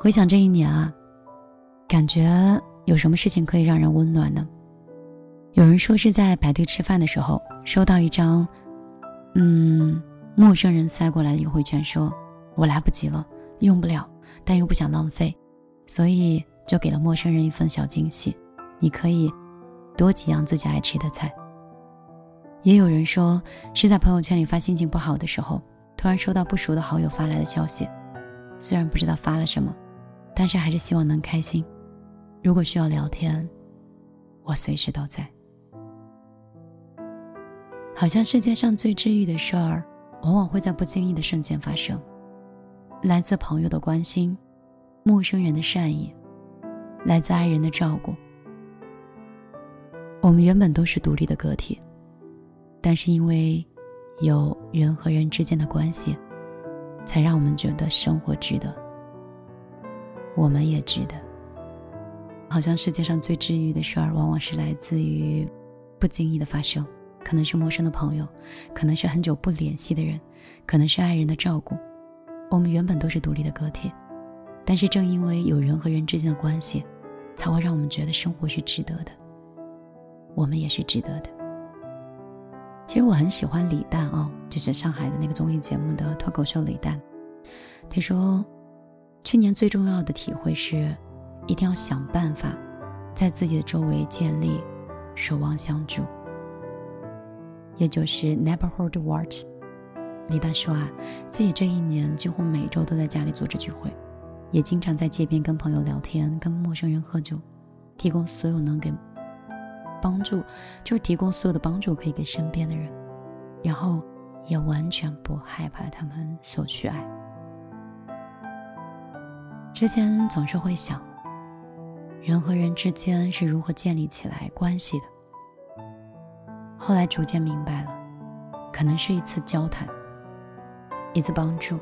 回想这一年啊，感觉有什么事情可以让人温暖呢？有人说是在排队吃饭的时候收到一张，嗯，陌生人塞过来的优惠券，说我来不及了，用不了，但又不想浪费，所以就给了陌生人一份小惊喜。你可以多几样自己爱吃的菜。也有人说是在朋友圈里发心情不好的时候，突然收到不熟的好友发来的消息，虽然不知道发了什么，但是还是希望能开心。如果需要聊天，我随时都在。好像世界上最治愈的事儿，往往会在不经意的瞬间发生，来自朋友的关心，陌生人的善意，来自爱人的照顾。我们原本都是独立的个体。但是因为有人和人之间的关系，才让我们觉得生活值得，我们也值得。好像世界上最治愈的事儿，往往是来自于不经意的发生，可能是陌生的朋友，可能是很久不联系的人，可能是爱人的照顾。我们原本都是独立的个体，但是正因为有人和人之间的关系，才会让我们觉得生活是值得的，我们也是值得的。其实我很喜欢李诞哦，就是上海的那个综艺节目的脱口秀李诞。他说，去年最重要的体会是，一定要想办法，在自己的周围建立守望相助，也就是 neighborhood watch。李诞说啊，自己这一年几乎每周都在家里组织聚会，也经常在街边跟朋友聊天，跟陌生人喝酒，提供所有能给。帮助就是提供所有的帮助，可以给身边的人，然后也完全不害怕他们索取爱。之前总是会想，人和人之间是如何建立起来关系的。后来逐渐明白了，可能是一次交谈，一次帮助，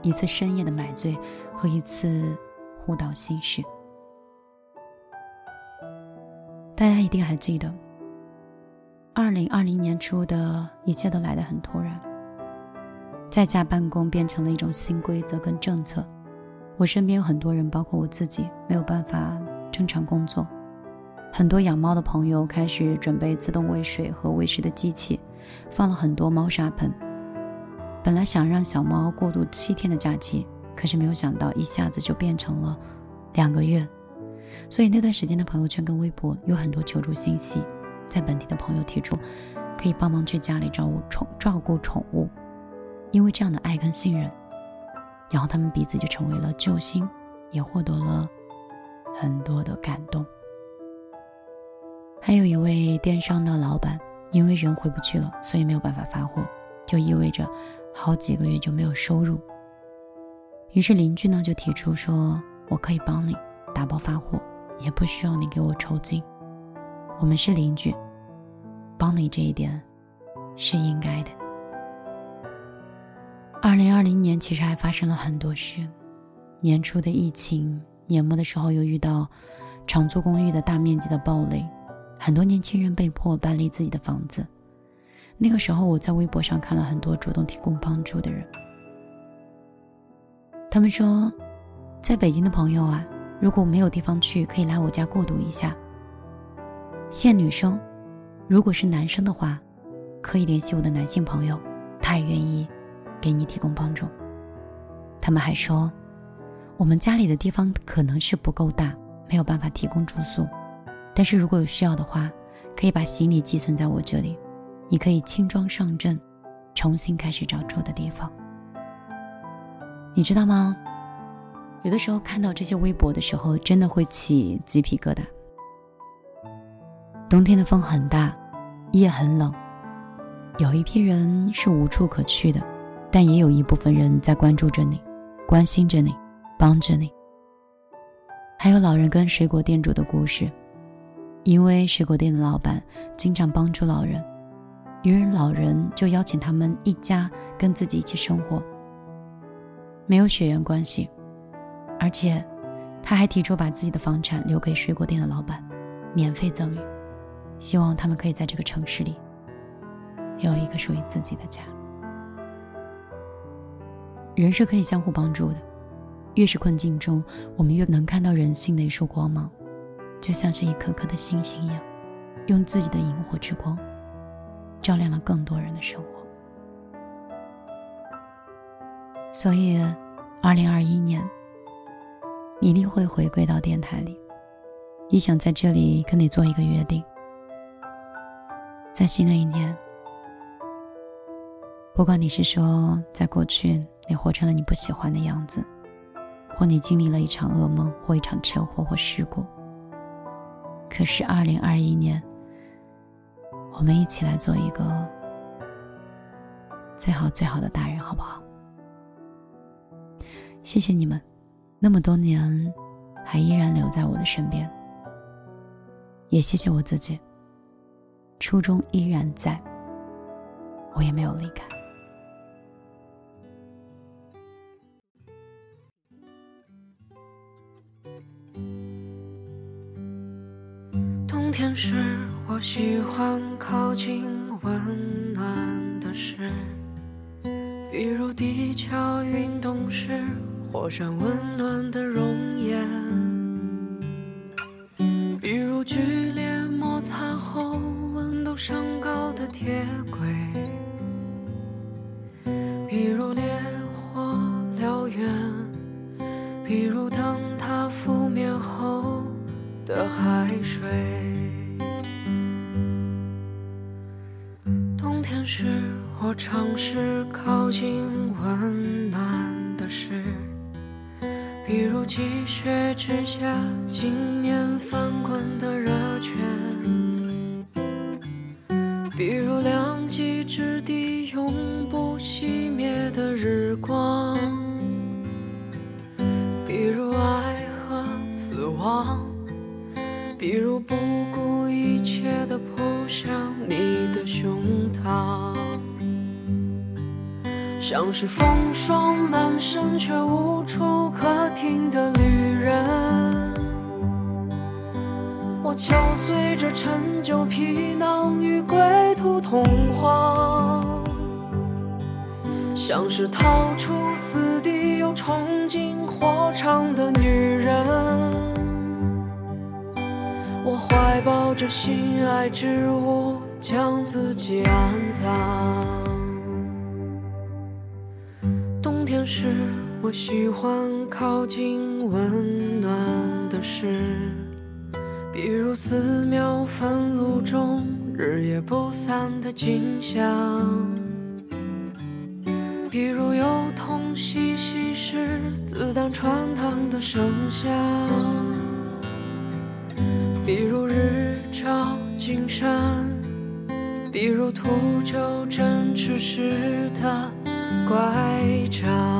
一次深夜的买醉和一次互道心事。大家一定还记得，二零二零年初的一切都来得很突然，在家办公变成了一种新规则跟政策。我身边有很多人，包括我自己，没有办法正常工作。很多养猫的朋友开始准备自动喂水和喂食的机器，放了很多猫砂盆。本来想让小猫过渡七天的假期，可是没有想到一下子就变成了两个月。所以那段时间的朋友圈跟微博有很多求助信息，在本地的朋友提出可以帮忙去家里照顾宠照顾宠物，因为这样的爱跟信任，然后他们彼此就成为了救星，也获得了很多的感动。还有一位电商的老板，因为人回不去了，所以没有办法发货，就意味着好几个月就没有收入。于是邻居呢就提出说：“我可以帮你打包发货。”也不需要你给我酬金，我们是邻居，帮你这一点是应该的。二零二零年其实还发生了很多事，年初的疫情，年末的时候又遇到长租公寓的大面积的暴雷，很多年轻人被迫搬离自己的房子。那个时候我在微博上看了很多主动提供帮助的人，他们说，在北京的朋友啊。如果没有地方去，可以来我家过渡一下。限女生，如果是男生的话，可以联系我的男性朋友，他也愿意给你提供帮助。他们还说，我们家里的地方可能是不够大，没有办法提供住宿，但是如果有需要的话，可以把行李寄存在我这里，你可以轻装上阵，重新开始找住的地方。你知道吗？有的时候看到这些微博的时候，真的会起鸡皮疙瘩。冬天的风很大，夜很冷，有一批人是无处可去的，但也有一部分人在关注着你，关心着你，帮着你。还有老人跟水果店主的故事，因为水果店的老板经常帮助老人，于是老人就邀请他们一家跟自己一起生活，没有血缘关系。而且，他还提出把自己的房产留给水果店的老板，免费赠予，希望他们可以在这个城市里有一个属于自己的家。人是可以相互帮助的，越是困境中，我们越能看到人性的一束光芒，就像是一颗颗的星星一样，用自己的萤火之光，照亮了更多人的生活。所以，二零二一年，一定会回归到电台里。也想在这里跟你做一个约定，在新的一年，不管你是说在过去你活成了你不喜欢的样子，或你经历了一场噩梦，或一场车祸或事故，可是二零二一年，我们一起来做一个最好最好的大人，好不好？谢谢你们，那么多年还依然留在我的身边。也谢谢我自己，初衷依然在，我也没有离开。冬天时，我喜欢靠近温暖的事，比如地壳运动时，火山温暖的熔岩。擦后温度升高的铁轨，比如烈火燎原，比如灯塔覆灭后的海水。时，我尝试靠近温暖的事，比如积雪之下经年翻滚的热泉。比如两极之地永不熄灭的日光，比如爱和死亡，比如不顾一切的扑向你的像是风霜满身却无处可停的旅人。我敲碎这陈旧皮囊与归途同话，像是逃出死地又冲进火场的女人。我怀抱着心爱之物，将自己安葬。是，我喜欢靠近温暖的事。比如寺庙焚炉中日夜不散的景象，比如幼童嬉戏时子弹穿堂的声响，比如日照金山，比如秃鹫振翅时的乖张。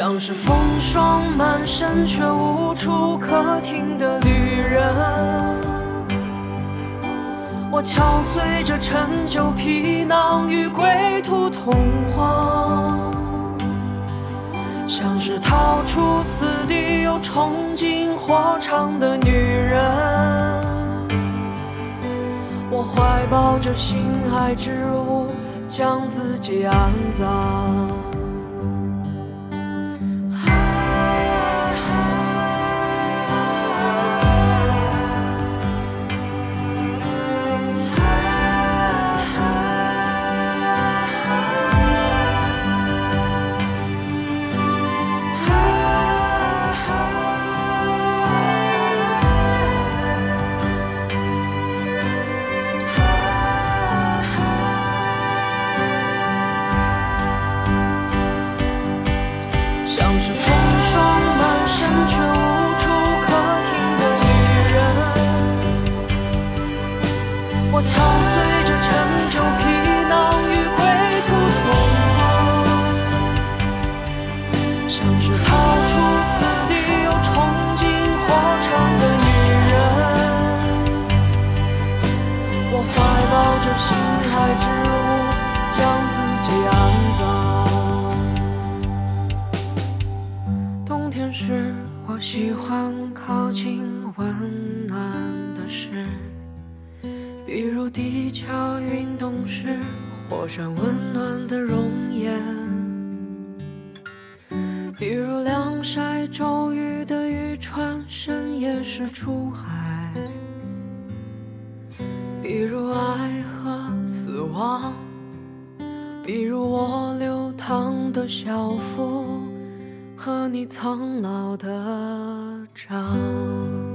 像是风霜满身却无处可停的旅人，我敲碎这陈旧皮囊与归途同往，像是逃出死地又冲进火场的女人，我怀抱着心爱之物，将自己安葬。喜欢靠近温暖的事，比如地壳运动时火山温暖的熔岩，比如晾晒骤雨的渔船，深夜时出海。比如爱和死亡，比如我流淌的校服和你苍老的找